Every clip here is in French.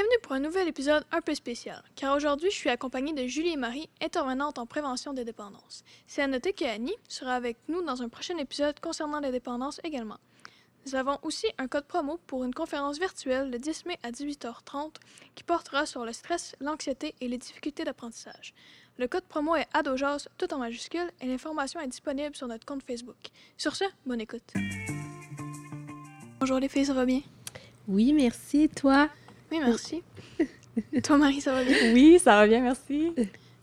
Bienvenue pour un nouvel épisode un peu spécial, car aujourd'hui je suis accompagnée de Julie et Marie, intervenantes en prévention des dépendances. C'est à noter que Annie sera avec nous dans un prochain épisode concernant les dépendances également. Nous avons aussi un code promo pour une conférence virtuelle le 10 mai à 18h30 qui portera sur le stress, l'anxiété et les difficultés d'apprentissage. Le code promo est ADOJAS, tout en majuscule, et l'information est disponible sur notre compte Facebook. Sur ce, bonne écoute. Bonjour les filles, ça va bien? Oui, merci. Toi? Oui, merci. Toi, Marie, ça va bien? Oui, ça va bien, merci.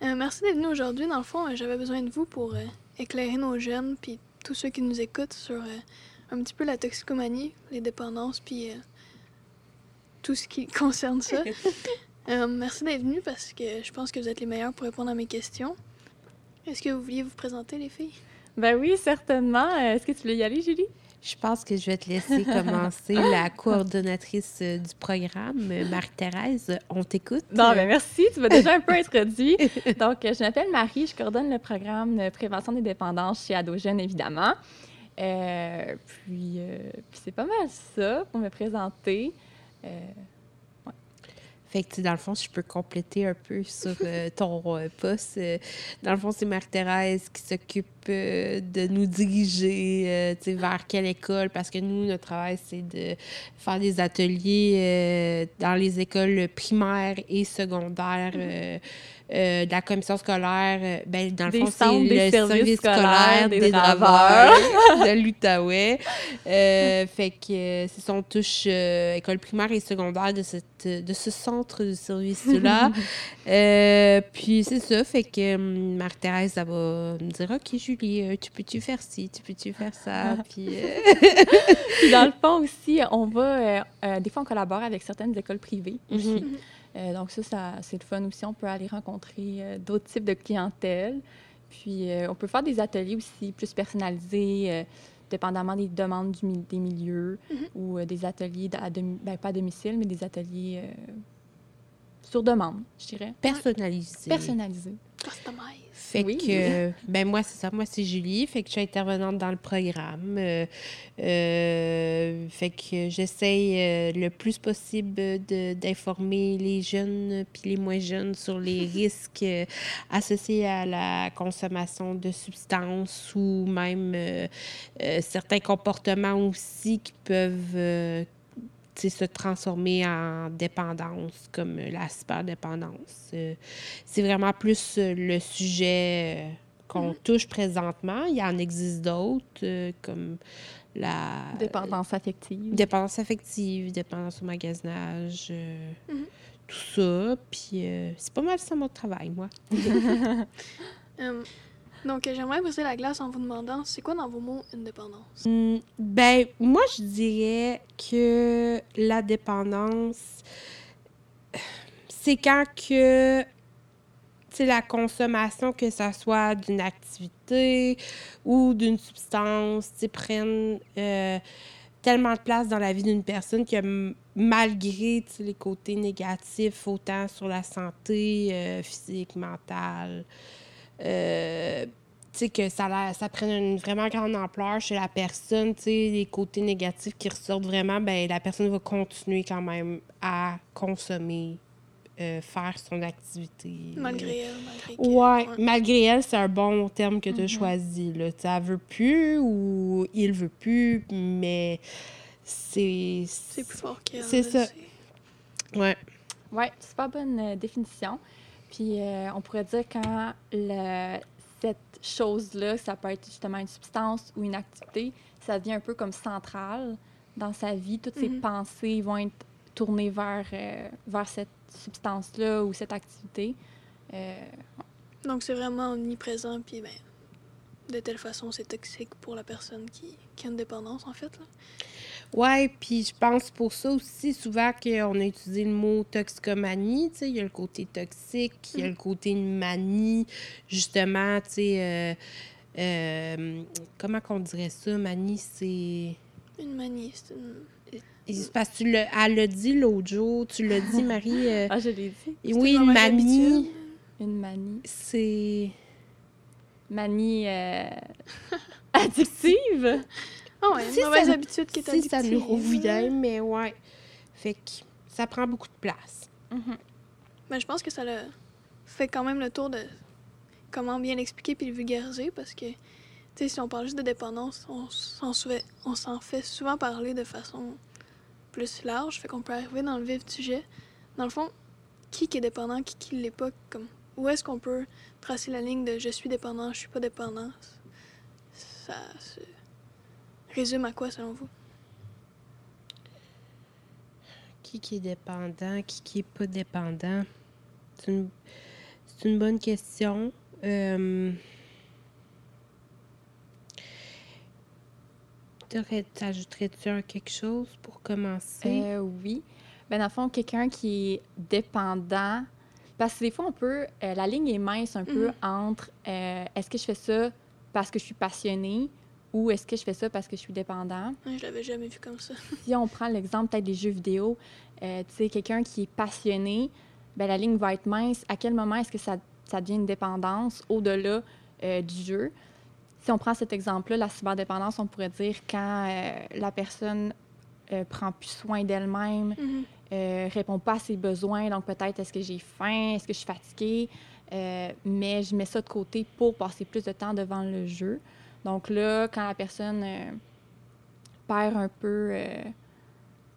Euh, merci d'être venu aujourd'hui. Dans le fond, euh, j'avais besoin de vous pour euh, éclairer nos jeunes puis tous ceux qui nous écoutent sur un petit peu la toxicomanie, les dépendances puis tout ce qui concerne ça. Merci d'être venu parce que je pense que vous êtes les meilleurs pour répondre à mes questions. Est-ce que vous vouliez vous présenter, les filles? Ben oui, certainement. Est-ce que tu veux y aller, Julie? Je pense que je vais te laisser commencer. La coordonnatrice euh, du programme, euh, Marie-Thérèse, on t'écoute. Non, ben merci. Tu m'as déjà un peu introduit. Donc, euh, je m'appelle Marie. Je coordonne le programme de prévention des dépendances chez Adogène, évidemment. Euh, puis, euh, puis c'est pas mal ça pour me présenter. Euh, Fait que, dans le fond, si je peux compléter un peu sur euh, ton euh, poste. dans le fond, c'est Marie-Thérèse qui s'occupe de nous diriger euh, vers quelle école, parce que nous, notre travail, c'est de faire des ateliers euh, dans les écoles primaires et secondaires. euh, euh, de la commission scolaire, ben, dans le Des fond, c'est le service scolaire des des, draveurs. de l'Outaouais. Euh, fait que c'est son touche euh, école primaire et secondaire de, cette, de ce centre de service-là. Puis c'est ça, fait que hum, Marie-Thérèse, elle va me dire Ok, Julie, euh, tu peux-tu faire ci, tu peux-tu faire ça Puis euh, Puis dans le fond aussi, on va, euh, euh, des fois, on collabore avec certaines écoles privées aussi. Mhm. Euh, donc ça, ça c'est le fun aussi. On peut aller rencontrer euh, d'autres types de clientèle. Puis euh, on peut faire des ateliers aussi plus personnalisés, euh, dépendamment des demandes du mi- des milieux, Mhm. ou euh, des ateliers, à ben, pas à domicile, mais des ateliers euh, sur demande, je dirais. personnalisé. Personnalisés. Customize. Fait Oui. que, ben moi, c'est ça. Moi, c'est Julie. Fait que je suis intervenante dans le programme. Euh, euh, fait que j'essaye euh, le plus possible d'informer les jeunes puis les moins jeunes sur les risques associés à la consommation de substances ou même certains comportements aussi qui peuvent se transformer en dépendance, comme la superdépendance. Euh, c'est vraiment plus euh, le sujet euh, qu'on touche présentement. Il y en existe d'autres, euh, comme la Dépendance affective. dépendance affective, dépendance au magasinage, euh, Mhm. tout ça. Puis c'est pas mal ça mon travail, moi. Euh, donc, euh, j'aimerais briser la glace en vous demandant c'est quoi dans vos mots une dépendance? Hmm, ben, moi, je dirais que la dépendance, c'est quand que, sais, la consommation, que ça soit d'une activité ou d'une substance, prennent euh, tellement de place dans la vie d'une personne que malgré, les côtés négatifs, autant sur la santé euh, physique, mentale, euh, tu sais, que ça, la- ça prenne une vraiment grande ampleur chez la personne, tu sais, les côtés négatifs qui ressortent vraiment, ben la personne va continuer quand même à consommer, euh, faire son activité. Malgré elle, malgré que- Ouais, ouais. malgré elle, c'est un bon terme que tu as Mhm. choisi. Là. Elle veut plus ou il veut plus, mais c'est. C'est plus fort qu'elle. C'est ça. Ouais. Oui, super bonne euh, définition. Puis euh, on pourrait dire quand le- cette chose-là, ça peut être justement une substance ou une activité, ça devient un peu comme central dans sa vie. Toutes ses Mhm. pensées vont être tournées vers, euh, vers cette substance-là ou cette activité. Euh, Donc, c'est vraiment omniprésent, puis ben, de telle façon, c'est toxique pour la personne qui, qui a une dépendance, en fait. Là. Ouais, puis je pense pour ça aussi, souvent qu'on a utilisé le mot toxicomanie, tu sais, il y a le côté toxique, il y a le côté manie, justement, tu sais, euh, euh, comment qu'on dirait ça, manie, c'est... Une manie, c'est une... C'est parce que tu l'as, elle l'a dit l'autre jour, tu l'as dit, Marie. euh, Ah, je l'ai dit. oui, une manie. Une manie. c'est. Manie euh, addictive? Ah ouais, Si une mauvaise ça- habitude qui est Si ça nous revient, mais ouais. Fait que ça prend beaucoup de place. Ben, je pense que ça le fait quand même le tour de comment bien l'expliquer puis le vulgariser parce que, tu sais, si on parle juste de dépendance, on s'en souvet- on s'en fait souvent parler de façon plus large, fait qu'on peut arriver dans le vif du sujet. Dans le fond, qui qui est dépendant, qui qui l'est pas, comme où est-ce qu'on peut tracer la ligne de je suis dépendant, je suis pas dépendant? Ça résume à quoi selon vous? Qui qui est dépendant, qui qui est pas dépendant? C'est une, bonne question. Euh... T'ajouterais-tu un quelque chose pour commencer? Euh, oui. Ben, dans le fond, quelqu'un qui est dépendant. Parce que des fois, on peut. euh, la ligne est mince un peu Mhm. entre euh, est-ce que je fais ça parce que je suis passionnée ou est-ce que je fais ça parce que je suis dépendant. Ouais, je l'avais jamais vu comme ça. Si on prend l'exemple peut-être des jeux vidéo, euh, tu sais, quelqu'un qui est passionné, ben, la ligne va être mince. À quel moment est-ce que ça, ça devient une dépendance au-delà euh, du jeu? Si on prend cet exemple-là, la cyberdépendance, on pourrait dire quand euh, la personne prend plus soin d'elle-même, euh, répond pas à ses besoins, donc peut-être est-ce que j'ai faim, est-ce que je suis fatiguée, mais je mets ça de côté pour passer plus de temps devant le jeu. Donc là, quand la personne euh, perd un peu euh,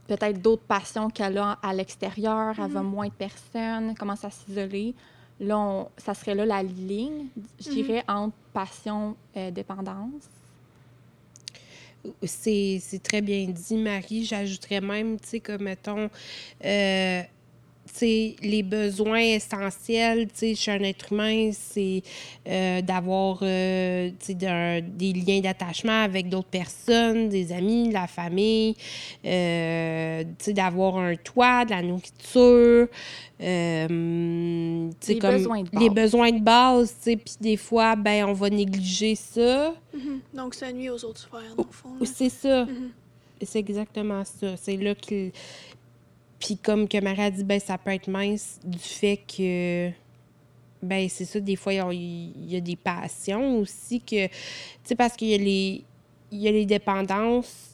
peut-être d'autres passions qu'elle a à l'extérieur, elle va Mhm. moins de personnes, commence à s'isoler, là, on- ça serait là la ligne, je dirais, entre passion et dépendance. C'est très bien dit, Marie. J'ajouterais même, tu sais, comme mettons, euh, les besoins essentiels, tu sais, chez un être humain, c'est euh, d'avoir, euh, tu sais, d'un- des liens d'attachement avec d'autres personnes, des amis, la famille, euh, tu sais, d'avoir un toit, de la nourriture, euh, Les comme besoins de les base. besoins de base, tu sais, puis des fois, ben, on va négliger ça. Mhm. Donc, ça nuit aux autres sphères, dans le fond. C'est ça. Mhm. C'est exactement ça. C'est là qu'il. Puis comme que Marie a dit, ben ça peut être mince du fait que. Ben c'est ça, des fois, il y a- des passions aussi que. Tu sais, parce qu'il y a les. Il y a les dépendances.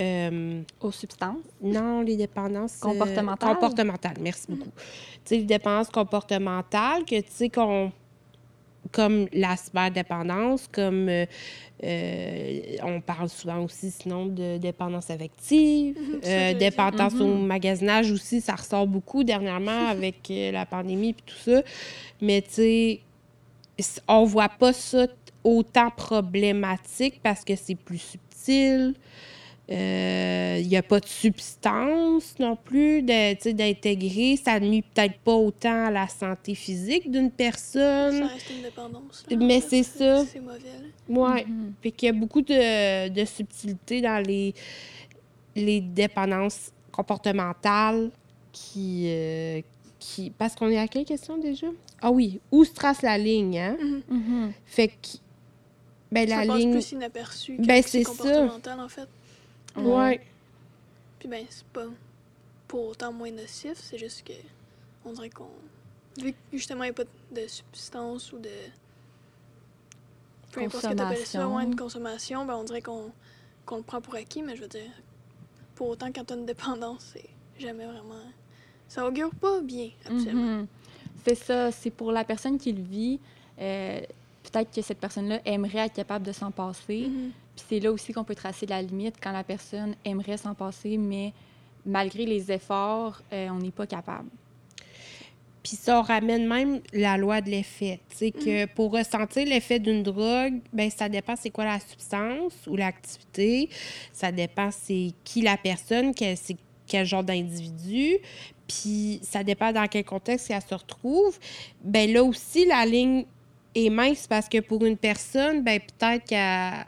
euh, Aux substances? non, les dépendances. euh, Comportementales? comportementales, merci beaucoup. Tu sais, les dépendances comportementales, que tu sais, qu'on. Comme la cyberdépendance, comme. euh, euh, on parle souvent aussi, sinon, de dépendance affective. Mhm, euh, dépendance au Mhm. magasinage aussi, ça ressort beaucoup dernièrement avec la pandémie et tout ça. Mais tu sais, on voit pas ça autant problématique parce que c'est plus subtil. Il n'y a pas de substance non plus d'intégrer. Ça nuit peut-être pas autant à la santé physique d'une Ça personne. reste une dépendance. là, Mais c'est ça. C'est mauvais. Ouais. Mhm. Fait qu'il y a beaucoup de, de subtilité dans les, les dépendances comportementales qui, euh, qui... Parce qu'on est à quelle question déjà? Ah oui, où se trace la ligne, hein? Mhm. Mhm. Fait que... Ben, Ça la passe ligne... plus inaperçu que Ben, c'est ça. comportemental, en fait. Ouais. Puis ben, c'est pas pour autant moins nocif, c'est juste que on dirait qu'on... Vu que justement, il n'y a pas de substance ou de... Peu importe ce que tu appelles ça, Consommation. ouais, une consommation, ben on dirait qu'on le prend pour acquis, mais je veux dire, pour autant quand tu as une dépendance, c'est jamais vraiment... Ça augure pas bien, absolument. Mhm. C'est ça, c'est pour la personne qui le vit. euh, Peut-être que cette personne-là aimerait être capable de s'en passer. Mhm. Puis c'est là aussi qu'on peut tracer la limite quand la personne aimerait s'en passer, mais malgré les efforts, euh, on n'est pas capable. Puis ça, ramène même la loi de l'effet. Tu sais, que pour ressentir l'effet d'une drogue, ben ça dépend c'est quoi la substance ou l'activité. Ça dépend c'est qui la personne, quel, c'est quel genre d'individu. Puis ça dépend dans quel contexte elle se retrouve. Ben là aussi, la ligne est mince parce que pour une personne, ben peut-être qu'elle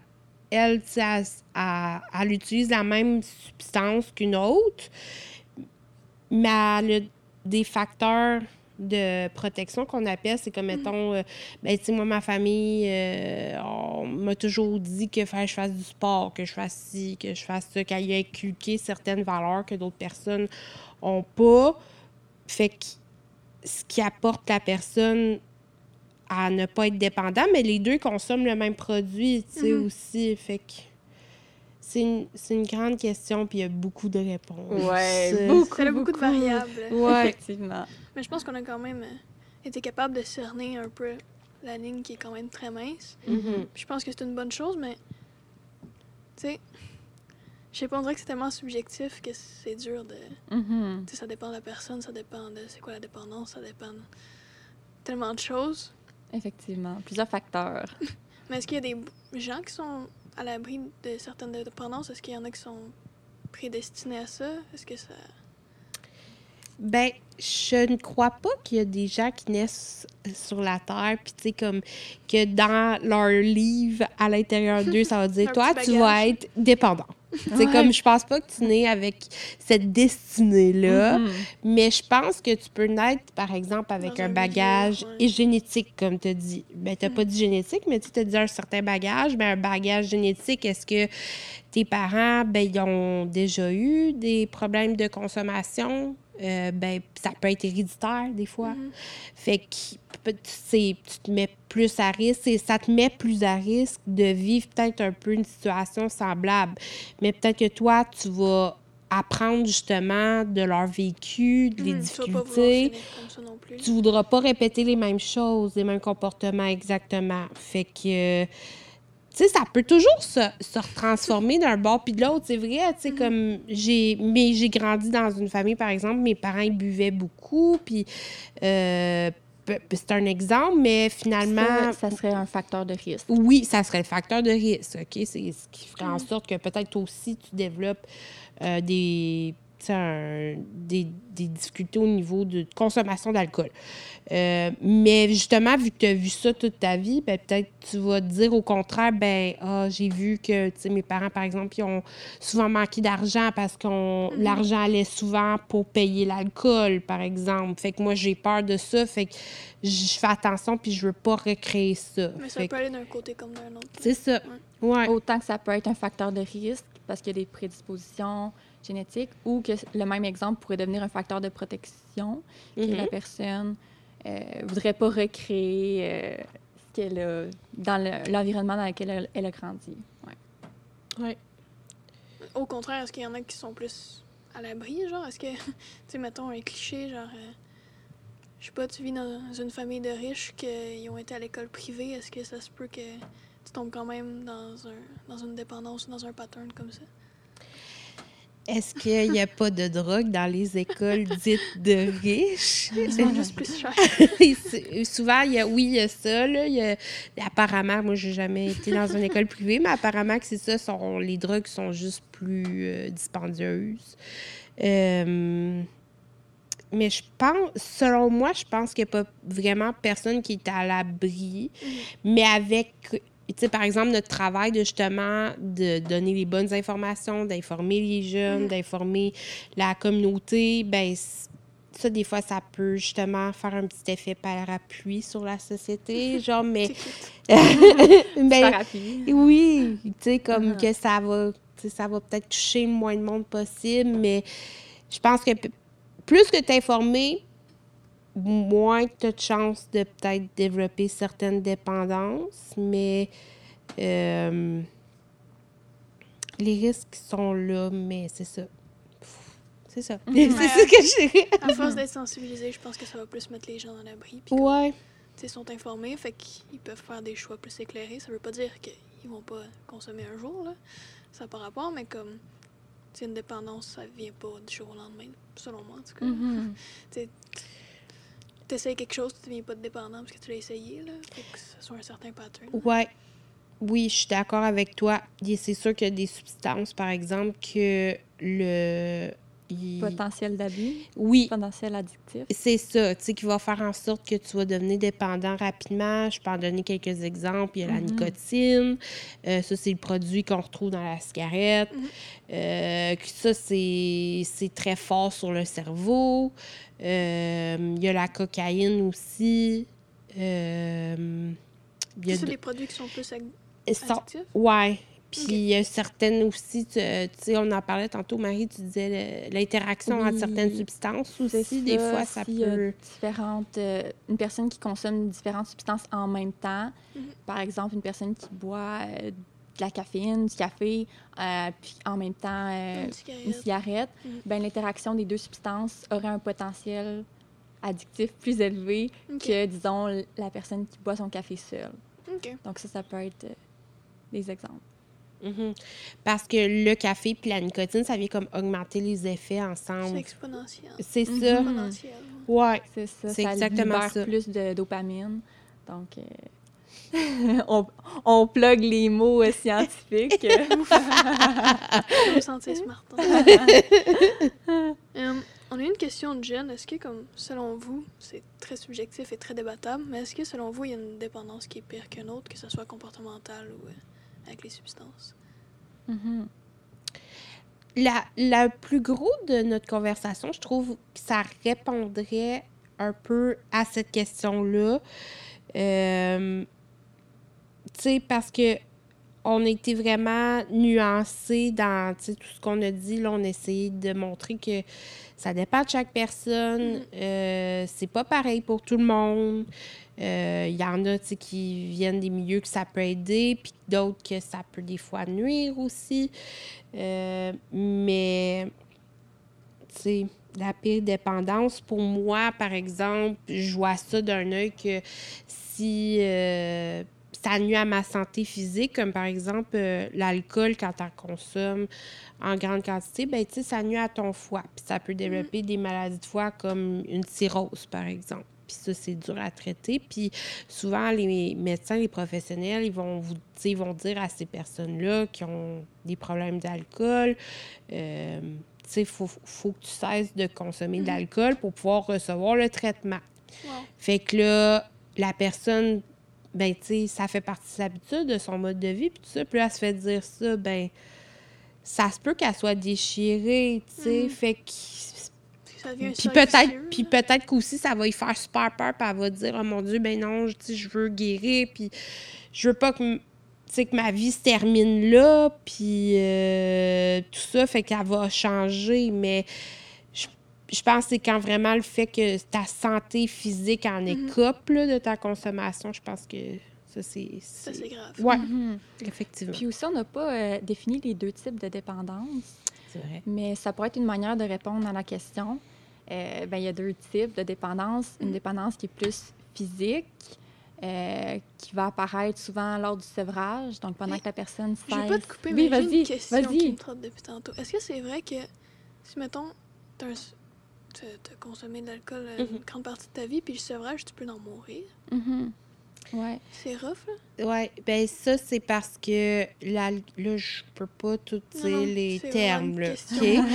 elle, elle, elle- elle utilise la même substance qu'une autre, mais elle a des facteurs de protection qu'on appelle, c'est comme, mettons, euh, ben, tu sais, moi, ma famille, euh, on m'a toujours dit que fallait que je fasse du sport, que je fasse ci, que je fasse ça, qu'elle a inculqué certaines valeurs que d'autres personnes ont pas. Fait que ce qui apporte la personne à ne pas être dépendant, mais les deux consomment le même produit, tu sais, Mhm. aussi. Fait que c'est une, c'est une grande question, puis il y a beaucoup de réponses. Ouais, Euh, beaucoup, Ça a beaucoup de variables. Ouais. Effectivement. Mais je pense qu'on a quand même euh, été capable de cerner un peu la ligne qui est quand même très mince. Mhm. Je pense que c'est une bonne chose, mais tu sais, je sais pas, on dirait que c'est tellement subjectif que c'est dur de. Mhm. Tu sais, ça dépend de la personne, ça dépend de c'est quoi la dépendance, ça dépend de tellement de choses. Effectivement. Plusieurs facteurs. Mais est-ce qu'il y a des gens qui sont à l'abri de certaines dépendances? Est-ce qu'il y en a qui sont prédestinés à ça? Est-ce que ça. Ben, je ne crois pas qu'il y a des gens qui naissent sur la Terre, puis tu sais, comme que dans leur livre, à l'intérieur d'eux, ça va dire Toi, tu vas être dépendant. C'est Ouais. comme, je pense pas que tu nais avec cette destinée-là, Mhm. mais je pense que tu peux naître, par exemple, avec Dans un, un bagage milieu, ouais. et génétique, comme tu as dit. Ben, tu pas dit génétique, mais tu as dit un certain bagage. Ben, un bagage génétique, est-ce que tes parents, ben, ils ont déjà eu des problèmes de consommation? Euh, ben, ça peut être héréditaire, des fois. Mhm. Fait que tu te mets plus à risque et ça te met plus à risque de vivre peut-être un peu une situation semblable. Mais peut-être que toi, tu vas apprendre justement de leur vécu, des tu vas pas vouloir difficultés. Tu voudras pas répéter les mêmes choses, les mêmes comportements exactement. Fait que, tu sais, ça peut toujours se, se transformer d'un bord puis de l'autre. C'est vrai, tu sais, comme j'ai. Mais j'ai grandi dans une famille, par exemple, mes parents, ils buvaient beaucoup, puis. euh, c'est un exemple, mais finalement. Ça, ça serait un facteur de risque. Oui, ça serait le facteur de risque, OK? C'est ce qui ferait en sorte que peut-être aussi, tu développes euh, des, un- des, des difficultés au niveau de consommation d'alcool. Euh, mais justement, vu que tu as vu ça toute ta vie, ben, peut-être tu vas te dire au contraire, ben ah, j'ai vu que tu sais, mes parents, par exemple, ils ont souvent manqué d'argent parce que l'argent allait souvent pour payer l'alcool, par exemple. Fait que moi, j'ai peur de ça. Fait que je fais attention puis je veux pas recréer ça. Mais ça Fait peut aller d'un côté comme d'un autre. c'est ça. Ouais. Autant que ça peut être un facteur de risque parce qu'il y a des prédispositions génétiques ou que le même exemple pourrait devenir un facteur de protection que Mhm. la personne euh, voudrait pas recréer euh, ce qu'elle a dans le- l'environnement dans lequel elle, elle a grandi. Ouais. Ouais. Au contraire, est-ce qu'il y en a qui sont plus à l'abri, genre? Est-ce que, tu sais, mettons un cliché, genre, euh, je sais pas, tu vis dans une famille de riches qui ont été à l'école privée, est-ce que ça se peut que tu tombes quand même dans, un, dans une dépendance, dans un pattern comme ça? Est-ce qu'il n'y a pas de drogue dans les écoles dites de riches? Sont juste plus chers. C'est- Souvent, il y a, oui, il y a ça. Là, il y a- apparemment, moi, j'ai jamais été dans une école privée, mais apparemment que c'est ça, sont, les drogues sont juste plus euh, dispendieuses. Euh, mais je pense, selon moi, je pense qu'il n'y a pas vraiment personne qui est à l'abri, mais avec, tu sais, par exemple, notre travail de justement de donner les bonnes informations, d'informer les jeunes, Mhm. d'informer la communauté, ben ça, des fois, ça peut justement faire un petit effet parapluie sur la société, genre, mais... Ben, oui, tu sais, comme Mhm. que ça va, ça va peut-être toucher le moins de monde possible, mais je pense que plus que tu moins tu as de chances de peut-être développer certaines dépendances, mais euh, les risques sont là, mais c'est ça. C'est ça. Mhm. c'est ça que je À force d'être sensibilisé, je pense que ça va plus mettre les gens à l'abri. Puis comme, Ouais. ils sont informés, fait qu'ils peuvent faire des choix plus éclairés. Ça veut pas dire qu'ils vont pas consommer un jour, là. Ça n'a pas rapport, mais comme, sais, une dépendance, ça vient pas du jour au lendemain, selon moi, en tout cas. Mhm. essayes quelque chose, tu deviens pas dépendant parce que tu l'as essayé, là. Faut que ce soit un certain pattern. Ouais. Oui, je suis d'accord avec toi. C'est sûr qu'il y a des substances, par exemple, que le. Il- Potentiel d'abus, Oui, potentiel addictif? c'est ça, tu sais, qui va faire en sorte que tu vas devenir dépendant rapidement. Je peux en donner quelques exemples. Il y a la Mhm. nicotine. Euh, ça, c'est le produit qu'on retrouve dans la cigarette. Euh, que ça, c'est c'est très fort sur le cerveau. Euh, il y a la cocaïne aussi. Euh, il y a C'est de- des produits qui sont plus addictifs? Ouais. Puis Ok. il y a certaines aussi, tu sais, on en parlait tantôt, Marie, tu disais l'interaction entre certaines substances aussi. Des fois, ça peut. différentes, euh, une personne qui consomme différentes substances en même temps, Mhm. par exemple, une personne qui boit euh, de la caféine, du café, euh, puis en même temps Une cigarette. une cigarette, Mhm. ben, l'interaction des deux substances aurait un potentiel addictif plus élevé que, disons, la personne qui boit son café seule. Donc ça, ça peut être des exemples. Mhm. Parce que le café puis la nicotine, ça vient comme augmenter les effets C'est ensemble. exponentiel. C'est ça. Mhm. Exponentiel. Ouais. C'est ça, C'est ça exactement libère ça. plus de dopamine. Donc, euh, on, on plug les mots euh, scientifiques. Je me sentais smart. Euh, on a une question de Jen. Est-ce que, comme, selon vous, c'est très subjectif et très débattable, mais est-ce que, selon vous, il y a une dépendance qui est pire qu'une autre, que ce soit comportementale ou euh, avec les substances? Mhm. La, la plus gros de notre conversation, je trouve que ça répondrait un peu à cette question-là. Euh, tu sais, parce que on a été vraiment nuancé dans tout ce qu'on a dit. Là, on a essayé de montrer que ça dépend de chaque personne. Mhm. Euh, c'est pas pareil pour tout le monde. Euh, Il y en a qui viennent des milieux que ça peut aider, puis d'autres que ça peut des fois nuire aussi. Euh, mais, tu sais, la pire dépendance, pour moi, par exemple, je vois ça d'un œil que si euh, ça nuit à ma santé physique, comme par exemple euh, l'alcool, quand tu en consommes en grande quantité, ben, tu sais, ça nuit à ton foie. Puis ça peut développer des maladies de foie comme une cirrhose, par exemple. Puis ça, c'est dur à traiter. Puis souvent, les médecins, les professionnels, ils vont vous ils vont dire à ces personnes-là qui ont des problèmes d'alcool, euh, tu sais, il faut, faut que tu cesses de consommer de l'alcool pour pouvoir recevoir le traitement. Wow. Fait que là, la personne, ben, tu sais, ça fait partie de ses habitudes, de son mode de vie, puis tout ça. Puis là, elle se fait dire ça, ben, ça se peut qu'elle soit déchirée, tu sais. Mhm. Fait que. Puis peut-être, puis peut-être qu'aussi, ça va y faire super peur, puis elle va dire, oh mon Dieu, ben non, je- je veux guérir, puis je veux pas que, que ma vie se termine là, puis euh, tout ça, fait qu'elle va changer, mais je, je pense que c'est quand vraiment le fait que ta santé physique en écope là, de ta consommation, je pense que ça, c'est... Ça, c'est grave. Ouais, Mhm. effectivement. Puis aussi, on n'a pas euh, défini les deux types de dépendance, C'est vrai. mais ça pourrait être une manière de répondre à la question. Euh, ben, il y a deux types de dépendance. Une dépendance qui est plus physique, euh, qui va apparaître souvent lors du sevrage, donc pendant Mais que la personne Je vais cesse. pas te couper, Oui, mais j'ai vas-y, une question qui vas-y. me trotte depuis tantôt. Est-ce que c'est vrai que si, mettons, t'as t'as consommé de l'alcool euh, une Mhm. grande partie de ta vie, puis le sevrage, tu peux en mourir? Mhm. Ouais. C'est rough, là? Ouais, ben ça, c'est parce que là, là je peux pas tout dire non, les termes, là, question. OK?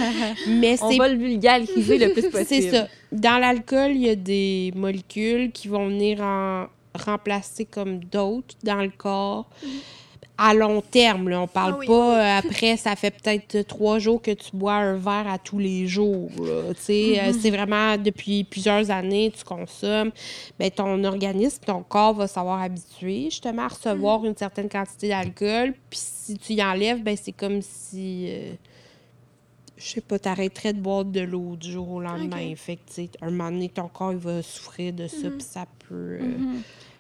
Mais On c'est va le vulgariser le plus possible. C'est ça. Dans l'alcool, il y a des molécules qui vont venir en remplacer comme d'autres dans le corps. À long terme, là, on parle Ah oui, pas euh, après, ça fait peut-être trois jours que tu bois un verre à tous les jours. Euh, c'est vraiment depuis plusieurs années, tu consommes. Ben, ton organisme, ton corps va savoir habituer justement à recevoir une certaine quantité d'alcool. Puis si tu y enlèves, ben, c'est comme si. euh, je sais pas, t'arrêterais de boire de l'eau du jour au lendemain. Ok. Fait que, un moment donné, ton corps, il va souffrir de ça, Mhm. puis ça peut euh,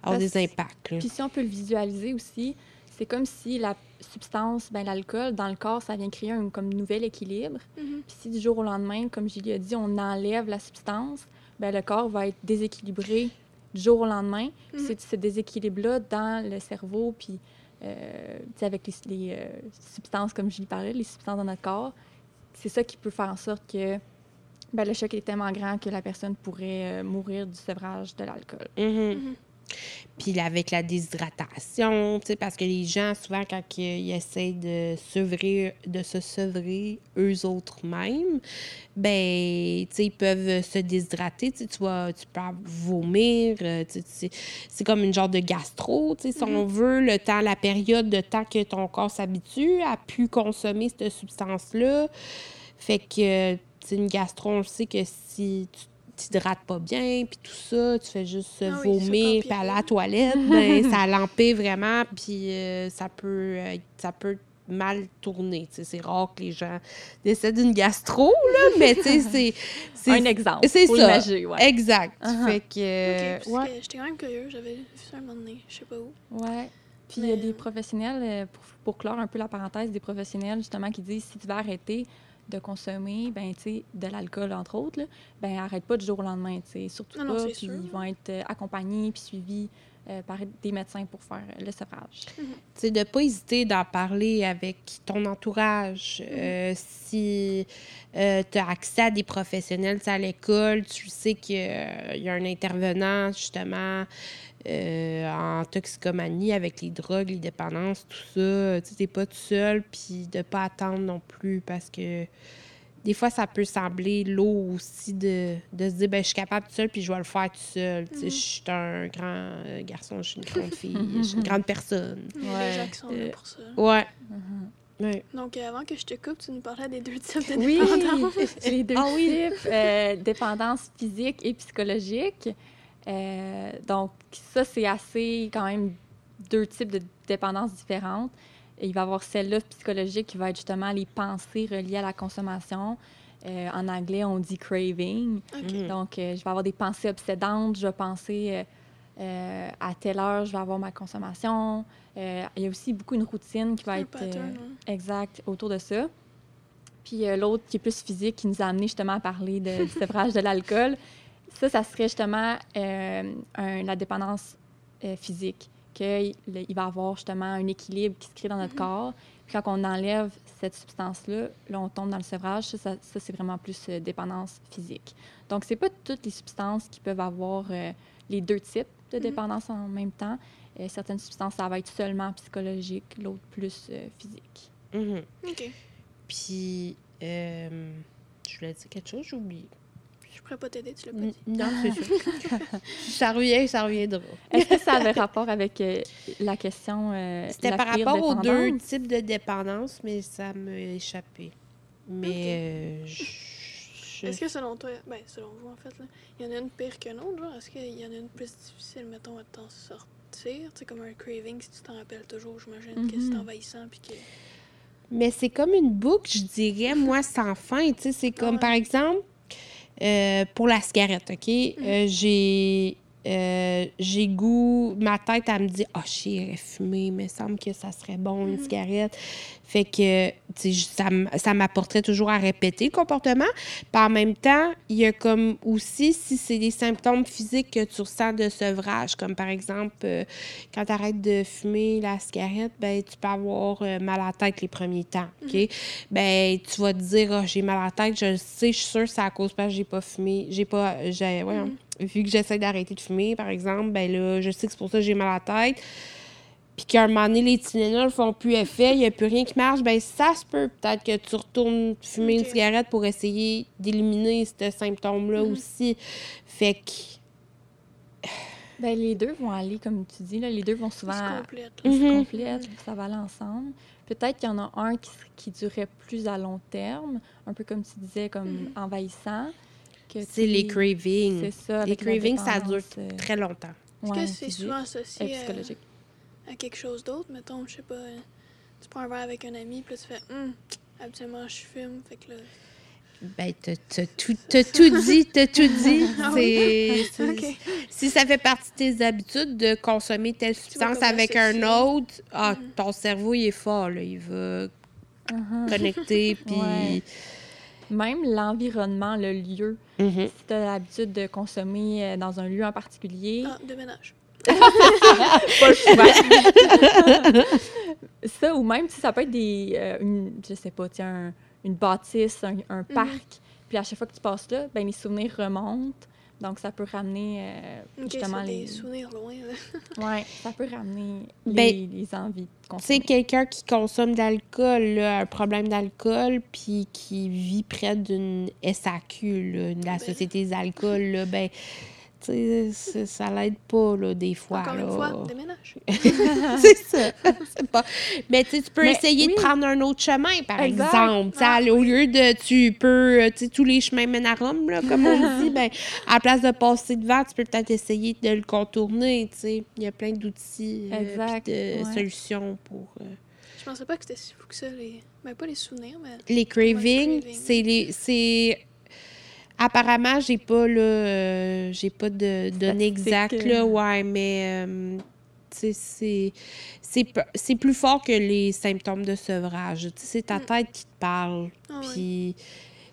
avoir Parce- des impacts. Puis si on peut le visualiser aussi, c'est comme si la substance, ben, l'alcool, dans le corps, ça vient créer un comme nouvel équilibre. Mhm. Puis si du jour au lendemain, comme Julie a dit, on enlève la substance, ben, le corps va être déséquilibré du jour au lendemain. Puis Mhm. C'est ce déséquilibre-là dans le cerveau, puis euh, avec les, les, euh, substances, comme Julie parlait, les substances dans notre corps, c'est ça qui peut faire en sorte que ben, le choc est tellement grand que la personne pourrait euh, mourir du sevrage de l'alcool. Mhm. Mhm. Puis avec la déshydratation, tu sais, parce que les gens, souvent, quand ils essayent de sevrer, de se sevrer eux autres mêmes, ben, tu sais, ils peuvent se déshydrater, tu sais, tu peux vomir, euh, tu sais, c'est comme une genre de gastro, tu sais, si on veut, le temps, la période de temps que ton corps s'habitue à plus consommer cette substance-là. Fait que, tu une gastro, on le sait que si tu t'hydrates pas bien, puis tout ça, tu fais juste Ah oui, vomir, puis aller à la toilette, ben, ça l'empire vraiment, puis euh, ça peut ça peut mal tourner. C'est rare que les gens décèdent d'une gastro, là, mais tu sais, c'est... c'est- Un exemple. c'est pour ça. ouais. Exact. Uh-huh. Fait que... Euh, parce ouais. que j'étais quand même curieux. J'avais vu ça un moment donné. Je sais pas où. Ouais. Puis il y a Mais, des euh, professionnels, euh, pour, pour clore un peu la parenthèse, des professionnels justement qui disent si tu vas arrêter de consommer ben, tu sais, de l'alcool, entre autres, là, ben arrête pas du jour au lendemain. tu sais, Surtout Non, pas. Puis ils vont être euh, accompagnés puis suivis euh, par des médecins pour faire le sevrage. Tu sais, de pas hésiter d'en parler avec ton entourage. Mm. Euh, si tu as accès à des professionnels à l'école, tu sais qu'il y a un intervenant, justement, euh, en toxicomanie avec les drogues, les dépendances, tout ça. Tu n'es pas tout seul, puis de pas attendre non plus parce que des fois, ça peut sembler lourd aussi de, de se dire, ben, je suis capable tout seul, puis je vais le faire tout seul. Tu sais, Mhm. Je suis un grand euh, garçon, je suis une grande fille, je suis une grande personne. Il y a Ouais, des gens qui sont là euh, pour ça. Ouais. Mhm. ouais. Donc, euh, avant que je te coupe, tu nous parlais des deux types de Oui, dépendance. les deux Ah oui. euh, dépendance physique et psychologique. Euh, donc, ça, c'est assez quand même deux types de dépendances différentes. Il va y avoir celle-là psychologique qui va être justement les pensées reliées à la consommation. Euh, en anglais, on dit craving. Mhm. Donc, euh, je vais avoir des pensées obsédantes, je vais penser euh, euh, à telle heure, je vais avoir ma consommation. Euh, il y a aussi beaucoup une routine qui va Un être euh, pattern, hein. exact autour de ça. Puis euh, l'autre qui est plus physique, qui nous a amené justement à parler de, du sevrage de l'alcool, ça, ça serait justement euh, un- la dépendance euh, physique, qu'il il va y avoir justement un équilibre qui se crée dans notre corps. Puis quand on enlève cette substance-là, là, on tombe dans le sevrage. Ça, ça, ça, c'est vraiment plus euh, dépendance physique. Donc, c'est pas toutes les substances qui peuvent avoir euh, les deux types de Mhm. dépendance en même temps. Euh, certaines substances, ça va être seulement psychologique, l'autre plus euh, physique. Mhm. OK. Puis, euh, je voulais dire quelque chose, j'ai oublié. Je pourrais pas t'aider, tu l'as pas N- dit. Non, c'est sûr. ça revient, ça reviendra. Est-ce que ça avait rapport avec euh, la question euh, C'était la par rapport aux deux types de dépendance, mais ça m'a échappé. Mais euh, je- Est-ce que selon toi, ben selon vous en fait, il y en a une pire que l'autre, genre? Est-ce qu'il y en a une plus difficile, mettons, à t'en sortir? Tu sais, comme un craving, si tu t'en rappelles toujours, j'imagine que c'est Mhm. envahissant, puis que... Mais c'est comme une boucle, je dirais, moi, sans fin. Tu sais, c'est comme, Ouais. par exemple, euh, pour la cigarette, OK? Euh, j'ai... euh, j'ai goût, ma tête, elle me dit, ah, oh, j'irais fumer, il me semble que ça serait bon, une Mhm. cigarette. Fait que, ça, ça m'apporterait toujours à répéter le comportement. Puis en même temps, il y a comme aussi, si c'est des symptômes physiques que tu ressens de sevrage, comme par exemple, euh, quand tu arrêtes de fumer la cigarette, ben tu peux avoir euh, mal à la tête les premiers temps, OK? Ben tu vas te dire, Ah, j'ai mal à la tête, je le sais, je suis sûre que c'est à cause parce que j'ai pas fumé, j'ai pas, j'ai, ouais, vu que j'essaie d'arrêter de fumer, par exemple, ben là, je sais que c'est pour ça que j'ai mal à la tête puis qu'à un moment donné, les Tylenol font plus effet, il n'y a plus rien qui marche, ben ça se peut peut-être que tu retournes fumer une cigarette pour essayer d'éliminer ce symptôme-là Mhm. aussi. Fait que... Ben, les deux vont aller, comme tu dis, là, les deux vont souvent complète. là. se Mhm. complètent, ça va aller ensemble. Peut-être qu'il y en a un qui, qui durait plus à long terme, un peu comme tu disais, comme Mhm. envahissant. C'est les cravings. C'est ça. Les cravings, ça dure euh, très longtemps. Est-ce ouais, que c'est souvent associé à, psychologique. À quelque chose d'autre? Mettons, je sais pas, tu prends un verre avec un ami, puis là, tu fais Hum, habituellement, je fume », fait que là... Ben, t'as t'as tout, t'as tout dit, t'as tout dit. Ah. Si ça fait partie de tes habitudes de consommer telle substance avec un autre, ah, Mhm. ton cerveau, il est fort, là. Il va Mhm. connecter, puis... Ouais. Même l'environnement, le lieu. Mhm. Si tu as l'habitude de consommer euh, dans un lieu en particulier, Ah, de ménage. Pas le choix. ça, ou même si ça peut être des, euh, une, je sais pas, tiens, un- une bâtisse, un, un parc, puis à chaque fois que tu passes là, ben les souvenirs remontent. Donc, ça peut ramener euh, justement les... des souvenirs loin, là. Ouais, ça peut ramener les, Ben, les envies de Tu sais, quelqu'un qui consomme d'alcool, là, un problème d'alcool, puis qui vit près d'une SAQ, là, de la Ben. Société des alcools, là, ben, tu sais, ça- ça l'aide pas, là, des fois. Encore là. une fois, déménage. c'est ça. C'est pas... Mais tu peux Mais essayer oui. de prendre un autre chemin, par Exact. exemple. Ah, Au lieu de, tu peux, euh, tous les chemins mènent à Rome, là, comme on dit, ben, à la place de passer devant, tu peux peut-être essayer de le contourner, tu sais. Il y a plein d'outils, euh, de ouais. solutions pour... euh, Je pensais pas que c'était si fou que ça, les... Ben, pas les souvenirs, mais... Les cravings, craving. c'est les. Apparemment, j'ai pas là, euh, j'ai pas de données exactes euh. là, ouais, mais euh, tu sais, c'est- c'est pe- c'est plus fort que les symptômes de sevrage. Tu sais, c'est ta Mm. tête qui te parle. Ah. Puis, tu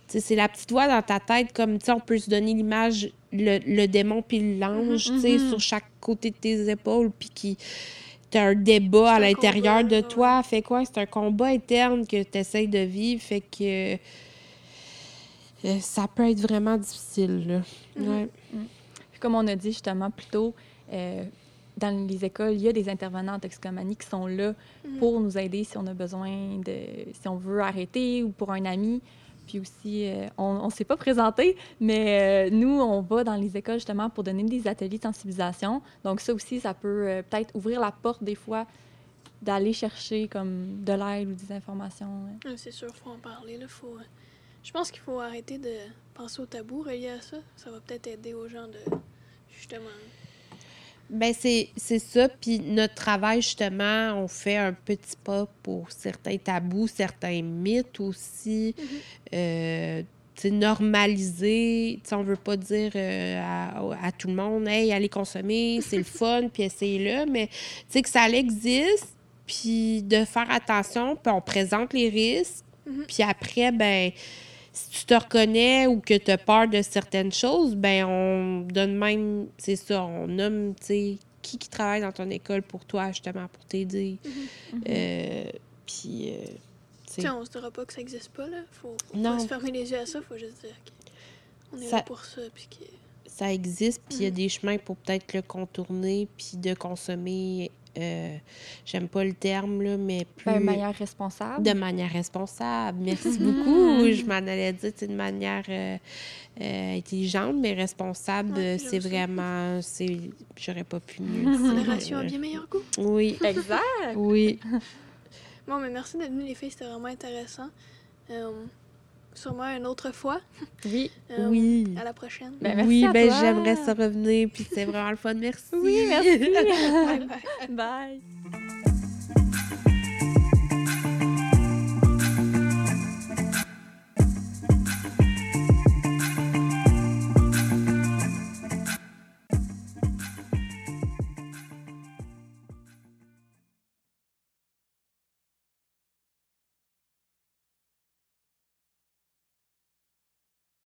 sais, c'est la petite voix dans ta tête, comme, tu sais, on peut se donner l'image, le, le démon puis l'ange, tu sais, Mhm. sur chaque côté de tes épaules, puis qui... T'as un débat à l'intérieur de toi. Fait quoi? C'est un combat interne que tu essaies de vivre. Fait que euh, ça peut être vraiment difficile, là. Mhm. Ouais. Puis comme on a dit justement plus tôt, euh, dans les écoles, il y a des intervenants en toxicomanie qui sont là Mhm. pour nous aider si on a besoin de, si on veut arrêter ou pour un ami. Puis aussi, euh, on ne s'est pas présenté, mais euh, nous, on va dans les écoles justement pour donner des ateliers de sensibilisation. Donc ça aussi, ça peut euh, peut-être ouvrir la porte des fois d'aller chercher comme de l'aide ou des informations. euh. Ouais, C'est sûr, faut en parler. Là, faut... Je pense qu'il faut arrêter de penser au tabou relié à ça. Ça va peut-être aider aux gens de justement. Ben, c'est c'est ça. Puis notre travail, justement, on fait un petit pas pour certains tabous, certains mythes aussi. Mhm. Euh, normaliser. Tu sais, on veut pas dire euh, à, à tout le monde, hey, allez consommer, c'est le fun, puis essayez-le. Mais tu sais, que ça existe, puis de faire attention, puis on présente les risques. Mhm. Puis après, ben si tu te reconnais ou que tu as peur de certaines choses, ben on donne même, c'est ça, on nomme, tu sais, qui qui travaille dans ton école pour toi, justement, pour t'aider. Mhm. Euh, puis, euh, tu Tu sais, sais, on se dira pas que ça existe pas. Là. Faut, faut Non. pas se fermer les yeux à ça. Faut juste dire qu'on est Ça- là pour ça. Puis que... ça existe, puis il y a Mhm. des chemins pour peut-être le contourner, puis de consommer, euh, j'aime pas le terme, là, mais plus... Ben, manière responsable. de manière responsable. Merci beaucoup. Je m'en allais dire, c'est de manière euh, euh, intelligente, mais responsable. Ouais, j'aime c'est vraiment, c'est, j'aurais pas pu mieux. Modération a bien meilleur goût. Oui, Exact. oui. Bon, mais merci d'être venus, les filles. C'était vraiment intéressant. Euh, sûrement une autre fois. Oui. Euh, Oui. À la prochaine. Ben, merci oui, à ben toi. j'aimerais ça revenir, puis c'est vraiment le fun. Merci. Oui, merci. Bye bye. Bye.